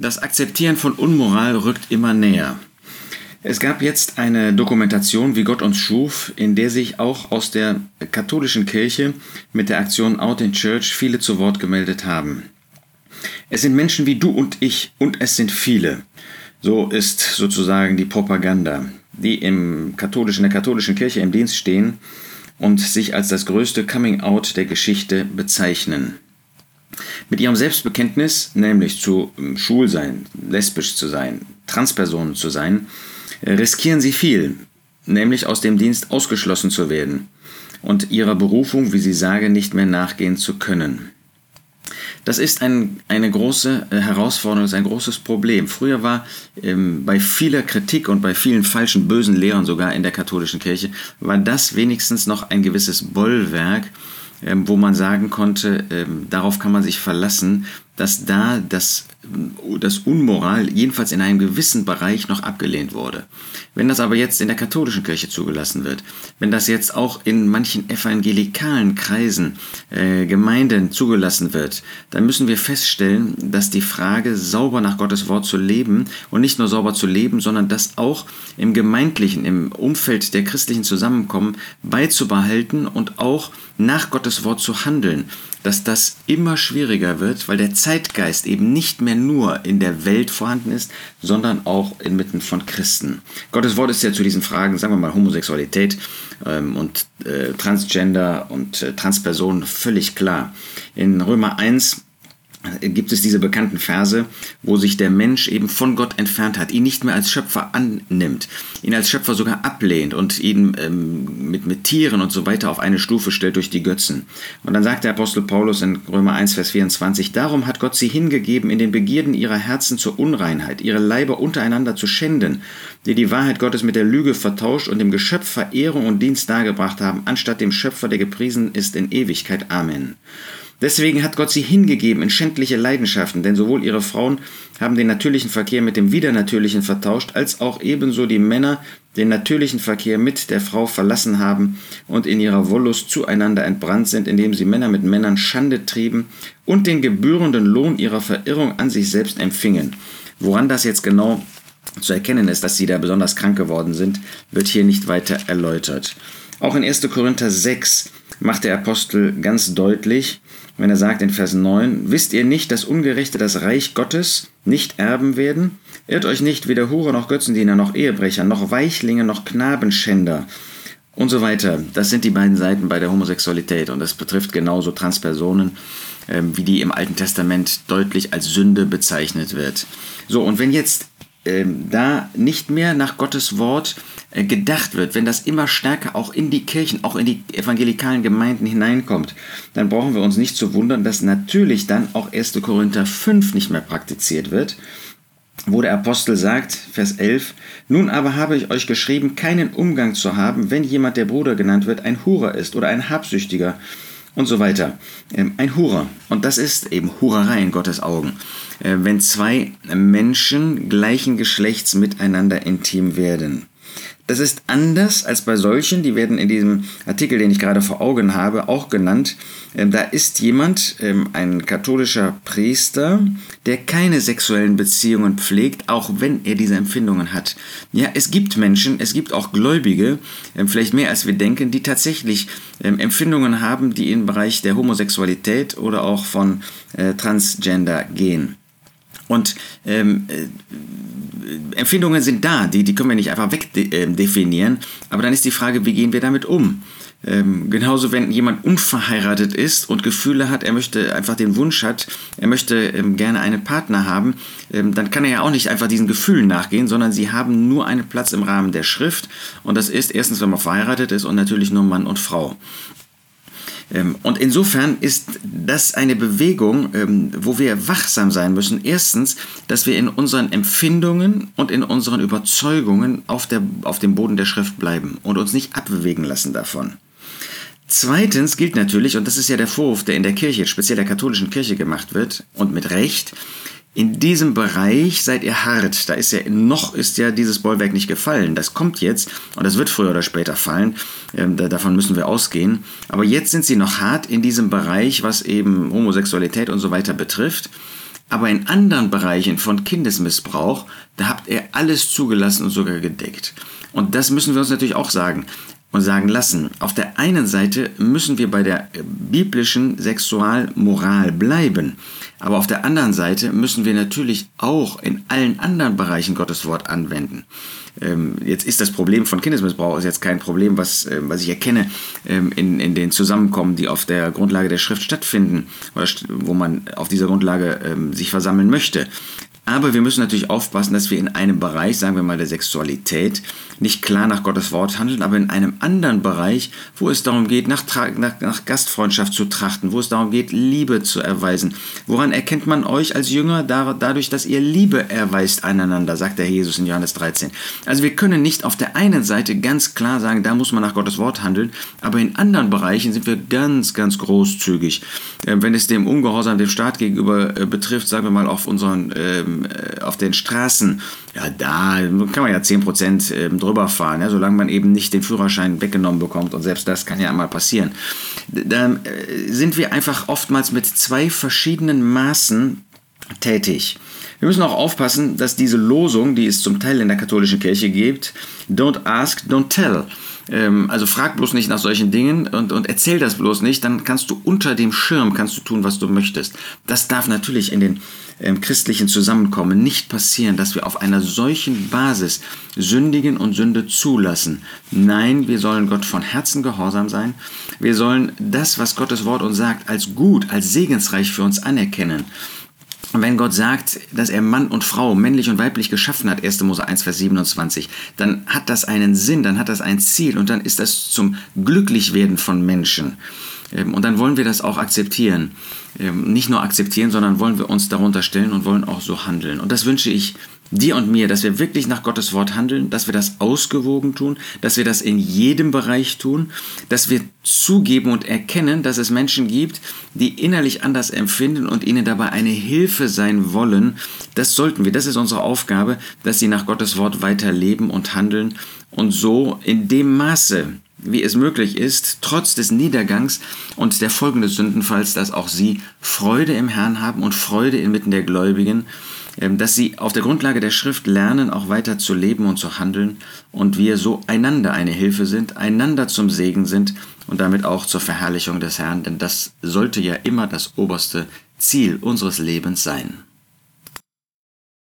Das Akzeptieren von Unmoral rückt immer näher. Es gab jetzt eine Dokumentation, wie Gott uns schuf, in der sich auch aus der katholischen Kirche mit der Aktion Out in Church viele zu Wort gemeldet haben. Es sind Menschen wie du und ich und es sind viele. So ist sozusagen die Propaganda, die im katholischen, in der katholischen Kirche im Dienst stehen und sich als das größte Coming Out der Geschichte bezeichnen. Mit ihrem Selbstbekenntnis, nämlich zu ähm, schwul sein, lesbisch zu sein, Transpersonen zu sein, äh, riskieren sie viel, nämlich aus dem Dienst ausgeschlossen zu werden und ihrer Berufung, wie sie sagen, nicht mehr nachgehen zu können. Das ist ein, eine große äh, Herausforderung, das ist ein großes Problem. Früher war ähm, bei vieler Kritik und bei vielen falschen, bösen Lehren sogar in der katholischen Kirche, war das wenigstens noch ein gewisses Bollwerk, ähm, wo man sagen konnte, ähm, darauf kann man sich verlassen, dass da das, das Unmoral jedenfalls in einem gewissen Bereich noch abgelehnt wurde. Wenn das aber jetzt in der katholischen Kirche zugelassen wird, wenn das jetzt auch in manchen evangelikalen Kreisen, äh, Gemeinden zugelassen wird, dann müssen wir feststellen, dass die Frage, sauber nach Gottes Wort zu leben und nicht nur sauber zu leben, sondern das auch im gemeindlichen, im Umfeld der christlichen Zusammenkommen beizubehalten und auch nach Gottes Wort zu handeln, dass das immer schwieriger wird, weil der Zeitgeist eben nicht mehr nur in der Welt vorhanden ist, sondern auch inmitten von Christen. Gottes Wort ist ja zu diesen Fragen, sagen wir mal Homosexualität ähm, und äh, Transgender und äh, Transpersonen völlig klar. In Römer 1 gibt es diese bekannten Verse, wo sich der Mensch eben von Gott entfernt hat, ihn nicht mehr als Schöpfer annimmt, ihn als Schöpfer sogar ablehnt und ihn ähm, mit, mit Tieren und so weiter auf eine Stufe stellt durch die Götzen. Und dann sagt der Apostel Paulus in Römer 1, Vers 24, darum hat Gott sie hingegeben, in den Begierden ihrer Herzen zur Unreinheit, ihre Leiber untereinander zu schänden, die die Wahrheit Gottes mit der Lüge vertauscht und dem Geschöpf Verehrung und Dienst dargebracht haben, anstatt dem Schöpfer, der gepriesen ist in Ewigkeit. Amen. Deswegen hat Gott sie hingegeben in schändliche Leidenschaften, denn sowohl ihre Frauen haben den natürlichen Verkehr mit dem Widernatürlichen vertauscht, als auch ebenso die Männer den natürlichen Verkehr mit der Frau verlassen haben und in ihrer Wollust zueinander entbrannt sind, indem sie Männer mit Männern Schande trieben und den gebührenden Lohn ihrer Verirrung an sich selbst empfingen. Woran das jetzt genau zu erkennen ist, dass sie da besonders krank geworden sind, wird hier nicht weiter erläutert. Auch in 1. Korinther 6 macht der Apostel ganz deutlich, wenn er sagt in Vers 9, wisst ihr nicht, dass Ungerechte das Reich Gottes nicht erben werden? Irrt euch nicht, weder Hure noch Götzendiener noch Ehebrecher noch Weichlinge noch Knabenschänder und so weiter. Das sind die beiden Seiten bei der Homosexualität und das betrifft genauso Transpersonen, ähm, wie die im Alten Testament deutlich als Sünde bezeichnet wird. So, und wenn jetzt da nicht mehr nach Gottes Wort äh, gedacht wird, wenn das immer stärker auch in die Kirchen, auch in die evangelikalen Gemeinden hineinkommt, dann brauchen wir uns nicht zu wundern, dass natürlich dann auch 1. Korinther 5 nicht mehr praktiziert wird, wo der Apostel sagt, Vers 11, Nun aber habe ich euch geschrieben, keinen Umgang zu haben, wenn jemand, der Bruder genannt wird, ein Hurer ist oder ein Habsüchtiger und so weiter. Ähm, ein Hurer. Und das ist eben Hurerei in Gottes Augen. Äh, wenn zwei Menschen gleichen Geschlechts miteinander intim werden. Das ist anders als bei solchen, die werden in diesem Artikel, den ich gerade vor Augen habe, auch genannt. Ähm, da ist jemand, ähm, ein katholischer Priester, der keine sexuellen Beziehungen pflegt, auch wenn er diese Empfindungen hat. Ja, es gibt Menschen, es gibt auch Gläubige, ähm, vielleicht mehr als wir denken, die tatsächlich Empfindungen haben, die im Bereich der Homosexualität oder auch von äh, Transgender gehen. Und ähm, äh, Empfindungen sind da, die, die können wir nicht einfach wegdefinieren. Ähm, aber dann ist die Frage, wie gehen wir damit um? Ähm, genauso, wenn jemand unverheiratet ist und Gefühle hat, er möchte einfach den Wunsch hat, er möchte ähm, gerne einen Partner haben, ähm, dann kann er ja auch nicht einfach diesen Gefühlen nachgehen, sondern sie haben nur einen Platz im Rahmen der Schrift. Und das ist erstens, wenn man verheiratet ist und natürlich nur Mann und Frau. Ähm, und insofern ist das eine Bewegung, ähm, wo wir wachsam sein müssen. Erstens, dass wir in unseren Empfindungen und in unseren Überzeugungen auf, der, auf dem Boden der Schrift bleiben und uns nicht abbewegen lassen davon. Zweitens gilt natürlich, und das ist ja der Vorwurf, der in der Kirche, speziell der katholischen Kirche gemacht wird, und mit Recht, in diesem Bereich seid ihr hart. Da ist ja noch ist ja dieses Bollwerk nicht gefallen. Das kommt jetzt und das wird früher oder später fallen. Ähm, da, davon müssen wir ausgehen. Aber jetzt sind sie noch hart in diesem Bereich, was eben Homosexualität und so weiter betrifft. Aber in anderen Bereichen von Kindesmissbrauch, da habt ihr alles zugelassen und sogar gedeckt. Und das müssen wir uns natürlich auch sagen und sagen lassen. Auf der einen Seite müssen wir bei der biblischen Sexualmoral bleiben, aber auf der anderen Seite müssen wir natürlich auch in allen anderen Bereichen Gottes Wort anwenden. Ähm, jetzt ist das Problem von Kindesmissbrauch ist jetzt kein Problem, was, äh, was ich erkenne ähm, in, in den Zusammenkommen, die auf der Grundlage der Schrift stattfinden, oder wo man auf dieser Grundlage ähm, sich versammeln möchte. Aber wir müssen natürlich aufpassen, dass wir in einem Bereich, sagen wir mal der Sexualität, nicht klar nach Gottes Wort handeln, aber in einem anderen Bereich, wo es darum geht, nach, nach, nach, Gastfreundschaft zu trachten, wo es darum geht, Liebe zu erweisen. Woran erkennt man euch als Jünger? dadurch, dass ihr Liebe erweist einander, sagt der Jesus in Johannes 13. Also wir können nicht auf der einen Seite ganz klar sagen, da muss man nach Gottes Wort handeln, aber in anderen Bereichen sind wir ganz, ganz großzügig. Ähm, wenn es dem Ungehorsam dem Staat gegenüber äh, betrifft, sagen wir mal auf unseren ähm, äh, auf den Straßen, ja, da kann man ja 10% ähm, drüber fahren, ja, solange man eben nicht den Führerschein weggenommen bekommt und selbst das kann ja einmal passieren. Da äh, sind wir einfach oftmals mit zwei verschiedenen Maßen tätig. Wir müssen auch aufpassen, dass diese Losung, die es zum Teil in der katholischen Kirche gibt, don't ask, don't tell, ähm, also frag bloß nicht nach solchen Dingen und, und erzähl das bloß nicht, dann kannst du unter dem Schirm, kannst du tun, was du möchtest. Das darf natürlich in den ähm, christlichen Zusammenkommen nicht passieren, dass wir auf einer solchen Basis sündigen und Sünde zulassen. Nein, wir sollen Gott von Herzen gehorsam sein. Wir sollen das, was Gottes Wort uns sagt, als gut, als segensreich für uns anerkennen. Und wenn Gott sagt, dass er Mann und Frau männlich und weiblich geschaffen hat, 1. Mose 1, Vers 27, dann hat das einen Sinn, dann hat das ein Ziel und dann ist das zum Glücklichwerden von Menschen. Ähm, und dann wollen wir das auch akzeptieren. Ähm, nicht nur akzeptieren, sondern wollen wir uns darunter stellen und wollen auch so handeln. Und das wünsche ich dir und mir, dass wir wirklich nach Gottes Wort handeln, dass wir das ausgewogen tun, dass wir das in jedem Bereich tun, dass wir zugeben und erkennen, dass es Menschen gibt, die innerlich anders empfinden und ihnen dabei eine Hilfe sein wollen. Das sollten wir, das ist unsere Aufgabe, dass sie nach Gottes Wort weiter leben und handeln und so in dem Maße, wie es möglich ist, trotz des Niedergangs und der Folgen des Sündenfalls, dass auch sie Freude im Herrn haben und Freude inmitten der Gläubigen, dass sie auf der Grundlage der Schrift lernen, auch weiter zu leben und zu handeln und wir so einander eine Hilfe sind, einander zum Segen sind und damit auch zur Verherrlichung des Herrn, denn das sollte ja immer das oberste Ziel unseres Lebens sein.